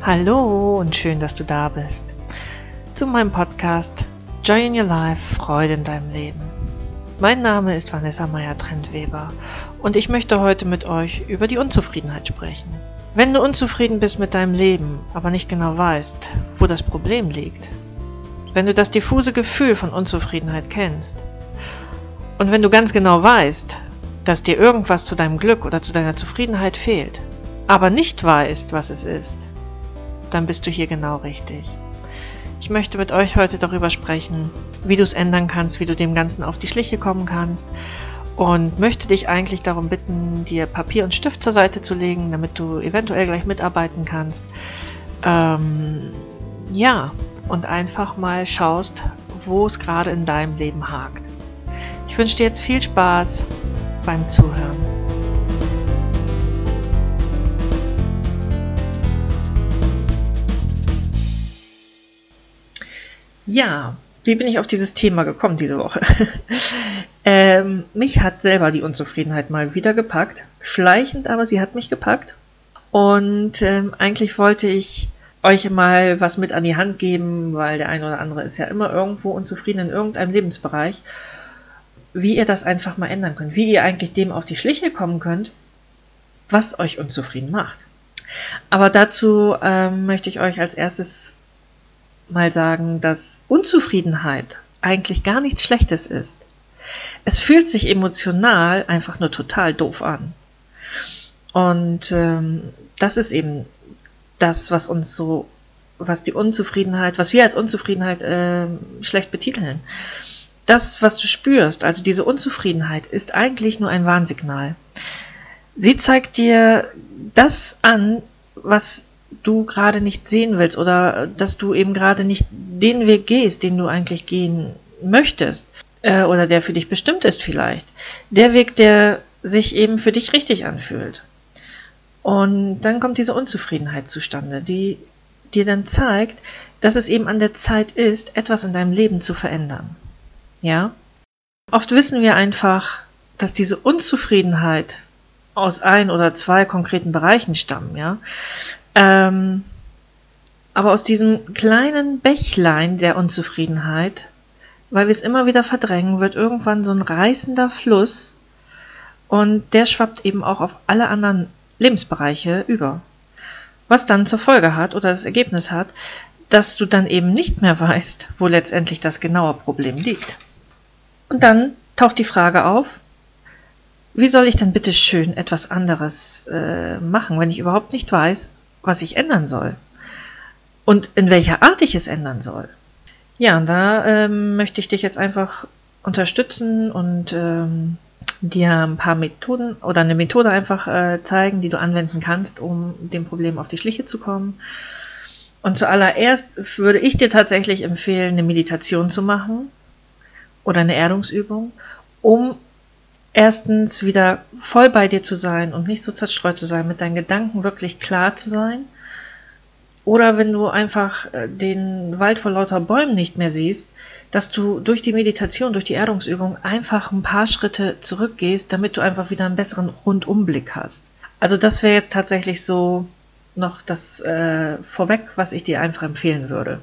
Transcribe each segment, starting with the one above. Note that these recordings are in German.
Hallo und schön, dass du da bist. Zu meinem Podcast Joy in Your Life, Freude in deinem Leben. Mein Name ist Vanessa Meyer-Trendweber und ich möchte heute mit euch über die Unzufriedenheit sprechen. Wenn du unzufrieden bist mit deinem Leben, aber nicht genau weißt, wo das Problem liegt, wenn du das diffuse Gefühl von Unzufriedenheit kennst und wenn du ganz genau weißt, dass dir irgendwas zu deinem Glück oder zu deiner Zufriedenheit fehlt, aber nicht weißt, was es ist, dann bist du hier genau richtig. Ich möchte mit euch heute darüber sprechen, wie du es ändern kannst, wie du dem Ganzen auf die Schliche kommen kannst und möchte dich eigentlich darum bitten, dir Papier und Stift zur Seite zu legen, damit du eventuell gleich mitarbeiten kannst. Ähm, ja, und einfach mal schaust, wo es gerade in deinem Leben hakt. Ich wünsche dir jetzt viel Spaß beim Zuhören. Ja, wie bin ich auf dieses Thema gekommen diese Woche? ähm, mich hat selber die Unzufriedenheit mal wieder gepackt. Schleichend, aber sie hat mich gepackt. Und ähm, eigentlich wollte ich euch mal was mit an die Hand geben, weil der eine oder andere ist ja immer irgendwo unzufrieden in irgendeinem Lebensbereich, wie ihr das einfach mal ändern könnt, wie ihr eigentlich dem auf die Schliche kommen könnt, was euch unzufrieden macht. Aber dazu ähm, möchte ich euch als erstes mal sagen, dass Unzufriedenheit eigentlich gar nichts Schlechtes ist. Es fühlt sich emotional einfach nur total doof an. Und ähm, das ist eben das, was uns so, was die Unzufriedenheit, was wir als Unzufriedenheit äh, schlecht betiteln. Das, was du spürst, also diese Unzufriedenheit, ist eigentlich nur ein Warnsignal. Sie zeigt dir das an, was du gerade nicht sehen willst oder dass du eben gerade nicht den Weg gehst, den du eigentlich gehen möchtest äh, oder der für dich bestimmt ist vielleicht. Der Weg, der sich eben für dich richtig anfühlt. Und dann kommt diese Unzufriedenheit zustande, die dir dann zeigt, dass es eben an der Zeit ist, etwas in deinem Leben zu verändern. Ja? Oft wissen wir einfach, dass diese Unzufriedenheit aus ein oder zwei konkreten Bereichen stammen, ja. Ähm, aber aus diesem kleinen Bächlein der Unzufriedenheit, weil wir es immer wieder verdrängen, wird irgendwann so ein reißender Fluss und der schwappt eben auch auf alle anderen Lebensbereiche über. Was dann zur Folge hat oder das Ergebnis hat, dass du dann eben nicht mehr weißt, wo letztendlich das genaue Problem liegt. Und dann taucht die Frage auf, wie soll ich denn bitte schön etwas anderes äh, machen, wenn ich überhaupt nicht weiß, was ich ändern soll und in welcher Art ich es ändern soll. Ja, und da ähm, möchte ich dich jetzt einfach unterstützen und ähm, dir ein paar Methoden oder eine Methode einfach äh, zeigen, die du anwenden kannst, um dem Problem auf die Schliche zu kommen. Und zuallererst würde ich dir tatsächlich empfehlen, eine Meditation zu machen oder eine Erdungsübung, um erstens wieder voll bei dir zu sein und nicht so zerstreut zu sein, mit deinen Gedanken wirklich klar zu sein. Oder wenn du einfach äh, den Wald vor lauter Bäumen nicht mehr siehst, dass du durch die Meditation, durch die Erdungsübung einfach ein paar Schritte zurückgehst, damit du einfach wieder einen besseren Rundumblick hast. Also das wäre jetzt tatsächlich so noch das äh, vorweg, was ich dir einfach empfehlen würde.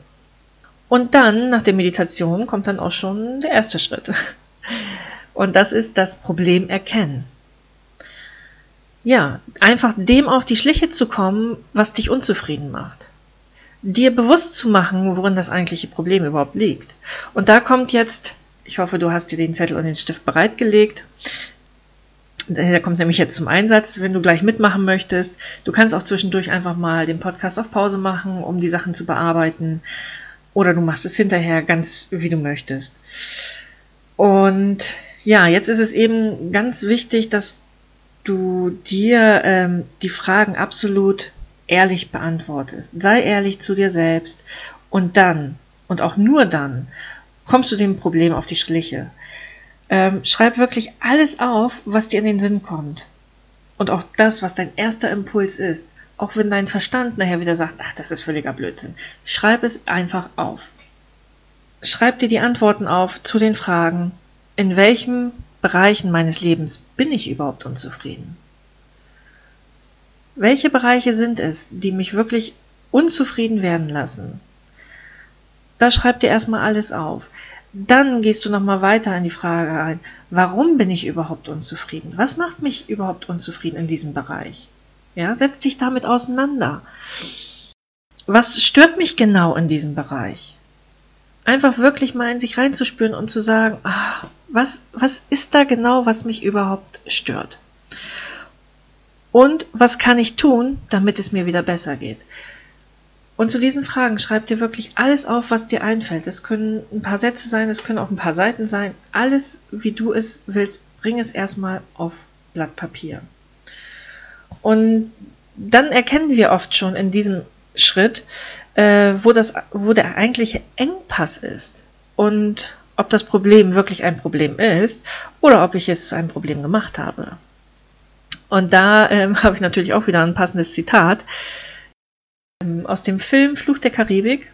Und dann, nach der Meditation, kommt dann auch schon der erste Schritt. Und das ist das Problem erkennen. Ja, einfach dem auf die Schliche zu kommen, was dich unzufrieden macht. Dir bewusst zu machen, worin das eigentliche Problem überhaupt liegt. Und da kommt jetzt, ich hoffe, du hast dir den Zettel und den Stift bereitgelegt. Der kommt nämlich jetzt zum Einsatz, wenn du gleich mitmachen möchtest. Du kannst auch zwischendurch einfach mal den Podcast auf Pause machen, um die Sachen zu bearbeiten. Oder du machst es hinterher ganz wie du möchtest. Und ja, jetzt ist es eben ganz wichtig, dass du dir ähm, die Fragen absolut ehrlich beantwortest. Sei ehrlich zu dir selbst und dann, und auch nur dann, kommst du dem Problem auf die Schliche. Ähm, schreib wirklich alles auf, was dir in den Sinn kommt. Und auch das, was dein erster Impuls ist. Auch wenn dein Verstand nachher wieder sagt, ach, das ist völliger Blödsinn. Schreib es einfach auf. Schreib dir die Antworten auf zu den Fragen in welchen Bereichen meines Lebens bin ich überhaupt unzufrieden? Welche Bereiche sind es, die mich wirklich unzufrieden werden lassen. Da schreib dir erstmal alles auf. Dann gehst du nochmal weiter in die Frage ein, warum bin ich überhaupt unzufrieden? Was macht mich überhaupt unzufrieden in diesem Bereich? Ja, setz dich damit auseinander. Was stört mich genau in diesem Bereich? Einfach wirklich mal in sich reinzuspüren und zu sagen, ah, was, was ist da genau, was mich überhaupt stört? Und was kann ich tun, damit es mir wieder besser geht? Und zu diesen Fragen schreib dir wirklich alles auf, was dir einfällt. Es können ein paar Sätze sein, es können auch ein paar Seiten sein. Alles, wie du es willst, bring es erstmal auf Blatt Papier. Und dann erkennen wir oft schon in diesem Schritt, äh, wo, das, wo der eigentliche Engpass ist und ob das Problem wirklich ein Problem ist oder ob ich es zu einem Problem gemacht habe. Und da ähm, habe ich natürlich auch wieder ein passendes Zitat. Ähm, aus dem Film Fluch der Karibik.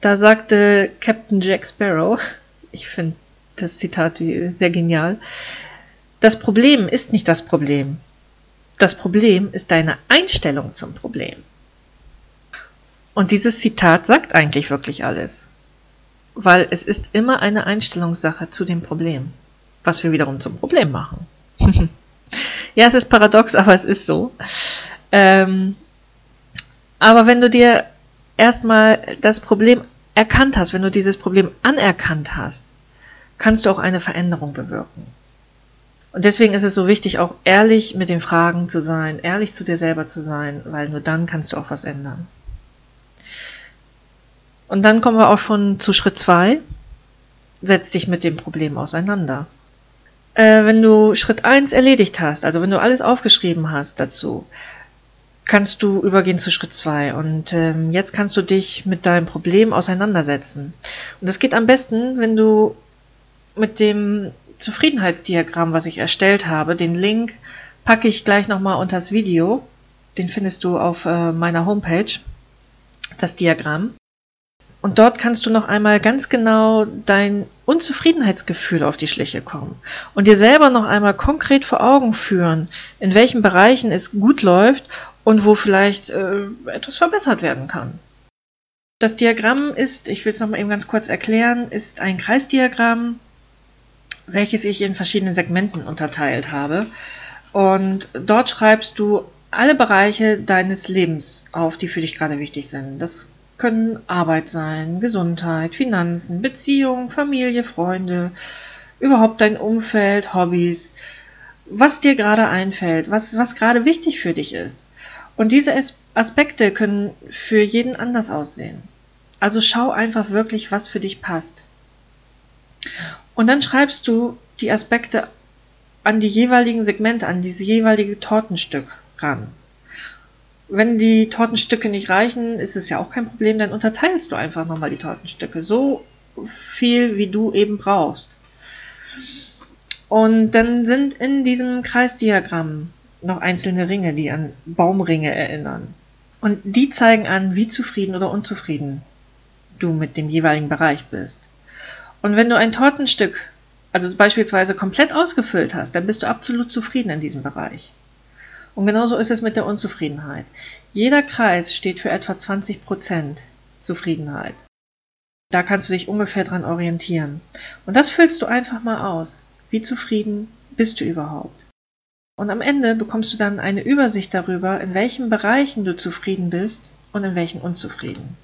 Da sagte Captain Jack Sparrow, ich finde das Zitat sehr genial, das Problem ist nicht das Problem. Das Problem ist deine Einstellung zum Problem. Und dieses Zitat sagt eigentlich wirklich alles. Weil es ist immer eine Einstellungssache zu dem Problem, was wir wiederum zum Problem machen. ja, es ist paradox, aber es ist so. Ähm, aber wenn du dir erstmal das Problem erkannt hast, wenn du dieses Problem anerkannt hast, kannst du auch eine Veränderung bewirken. Und deswegen ist es so wichtig, auch ehrlich mit den Fragen zu sein, ehrlich zu dir selber zu sein, weil nur dann kannst du auch was ändern. Und dann kommen wir auch schon zu Schritt 2. Setz dich mit dem Problem auseinander. Äh, wenn du Schritt 1 erledigt hast, also wenn du alles aufgeschrieben hast dazu, kannst du übergehen zu Schritt 2. Und ähm, jetzt kannst du dich mit deinem Problem auseinandersetzen. Und das geht am besten, wenn du mit dem Zufriedenheitsdiagramm, was ich erstellt habe, den Link packe ich gleich nochmal unter das Video. Den findest du auf äh, meiner Homepage, das Diagramm. Und dort kannst du noch einmal ganz genau dein Unzufriedenheitsgefühl auf die Schliche kommen und dir selber noch einmal konkret vor Augen führen, in welchen Bereichen es gut läuft und wo vielleicht äh, etwas verbessert werden kann. Das Diagramm ist, ich will es nochmal eben ganz kurz erklären, ist ein Kreisdiagramm, welches ich in verschiedenen Segmenten unterteilt habe. Und dort schreibst du alle Bereiche deines Lebens auf, die für dich gerade wichtig sind. Das können Arbeit sein, Gesundheit, Finanzen, Beziehung, Familie, Freunde, überhaupt dein Umfeld, Hobbys, was dir gerade einfällt, was, was gerade wichtig für dich ist. Und diese Aspekte können für jeden anders aussehen. Also schau einfach wirklich, was für dich passt. Und dann schreibst du die Aspekte an die jeweiligen Segmente, an dieses jeweilige Tortenstück ran. Wenn die Tortenstücke nicht reichen, ist es ja auch kein Problem, dann unterteilst du einfach nochmal die Tortenstücke. So viel, wie du eben brauchst. Und dann sind in diesem Kreisdiagramm noch einzelne Ringe, die an Baumringe erinnern. Und die zeigen an, wie zufrieden oder unzufrieden du mit dem jeweiligen Bereich bist. Und wenn du ein Tortenstück, also beispielsweise komplett ausgefüllt hast, dann bist du absolut zufrieden in diesem Bereich. Und genauso ist es mit der Unzufriedenheit. Jeder Kreis steht für etwa 20% Zufriedenheit. Da kannst du dich ungefähr dran orientieren. Und das füllst du einfach mal aus. Wie zufrieden bist du überhaupt? Und am Ende bekommst du dann eine Übersicht darüber, in welchen Bereichen du zufrieden bist und in welchen unzufrieden.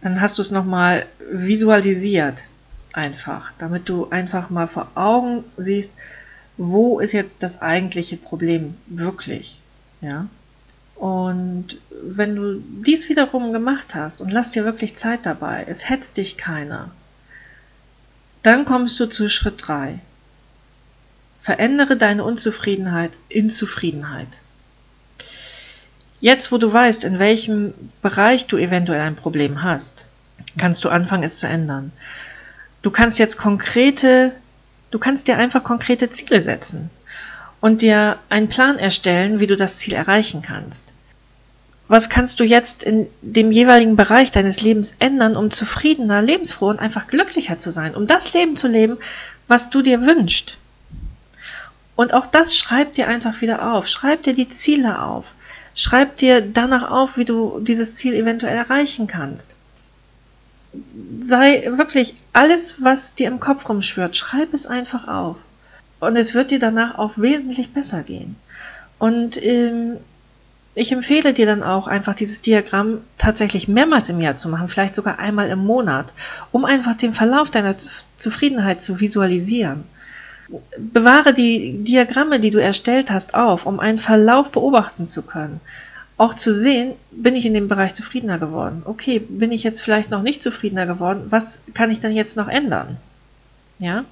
Dann hast du es nochmal visualisiert, einfach, damit du einfach mal vor Augen siehst, wo ist jetzt das eigentliche Problem wirklich, ja? Und wenn du dies wiederum gemacht hast und lass dir wirklich Zeit dabei, es hetzt dich keiner, dann kommst du zu Schritt 3. Verändere deine Unzufriedenheit in Zufriedenheit. Jetzt, wo du weißt, in welchem Bereich du eventuell ein Problem hast, kannst du anfangen, es zu ändern. Du kannst jetzt konkrete, du kannst dir einfach konkrete Ziele setzen und dir einen Plan erstellen, wie du das Ziel erreichen kannst. Was kannst du jetzt in dem jeweiligen Bereich deines Lebens ändern, um zufriedener, lebensfroh und einfach glücklicher zu sein, um das Leben zu leben, was du dir wünschst? Und auch das schreib dir einfach wieder auf. Schreib dir die Ziele auf. Schreib dir danach auf, wie du dieses Ziel eventuell erreichen kannst. Sei wirklich alles, was dir im Kopf rumschwört, schreib es einfach auf. Und es wird dir danach auch wesentlich besser gehen. Und ähm, ich empfehle dir dann auch einfach dieses Diagramm tatsächlich mehrmals im Jahr zu machen, vielleicht sogar einmal im Monat, um einfach den Verlauf deiner Zufriedenheit zu visualisieren. Bewahre die Diagramme, die du erstellt hast, auf, um einen Verlauf beobachten zu können. Auch zu sehen, bin ich in dem Bereich zufriedener geworden. Okay, bin ich jetzt vielleicht noch nicht zufriedener geworden? Was kann ich dann jetzt noch ändern? Ja?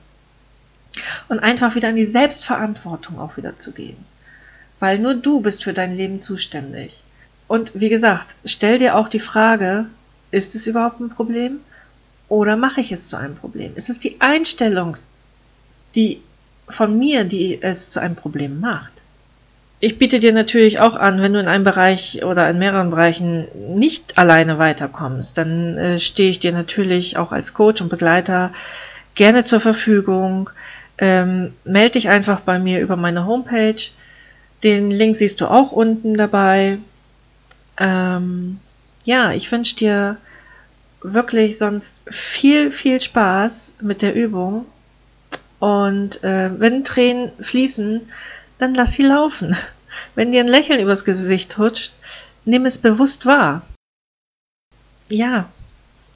Und einfach wieder in die Selbstverantwortung auch wieder zu gehen. Weil nur du bist für dein Leben zuständig. Und wie gesagt, stell dir auch die Frage, ist es überhaupt ein Problem? Oder mache ich es zu einem Problem? Ist es die Einstellung, die von mir, die es zu einem Problem macht? Ich biete dir natürlich auch an, wenn du in einem Bereich oder in mehreren Bereichen nicht alleine weiterkommst, dann äh, stehe ich dir natürlich auch als Coach und Begleiter gerne zur Verfügung. Ähm, melde dich einfach bei mir über meine Homepage. Den Link siehst du auch unten dabei. Ähm, ja, ich wünsche dir wirklich sonst viel, viel Spaß mit der Übung und äh, wenn Tränen fließen, dann lass sie laufen. Wenn dir ein Lächeln übers Gesicht hutscht, nimm es bewusst wahr. Ja,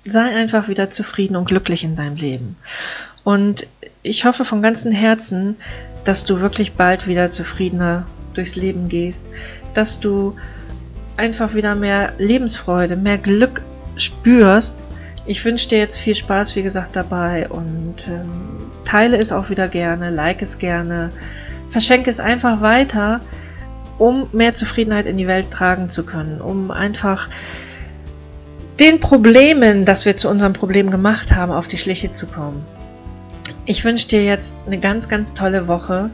sei einfach wieder zufrieden und glücklich in deinem Leben. Und ich hoffe von ganzem Herzen, dass du wirklich bald wieder zufriedener durchs Leben gehst, dass du einfach wieder mehr Lebensfreude, mehr Glück spürst ich wünsche dir jetzt viel Spaß, wie gesagt, dabei und ähm, teile es auch wieder gerne, like es gerne, verschenke es einfach weiter, um mehr Zufriedenheit in die Welt tragen zu können, um einfach den Problemen, das wir zu unserem Problem gemacht haben, auf die Schliche zu kommen. Ich wünsche dir jetzt eine ganz, ganz tolle Woche.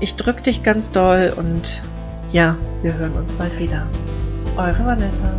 Ich drücke dich ganz doll und ja, wir hören uns bald wieder. Eure Vanessa.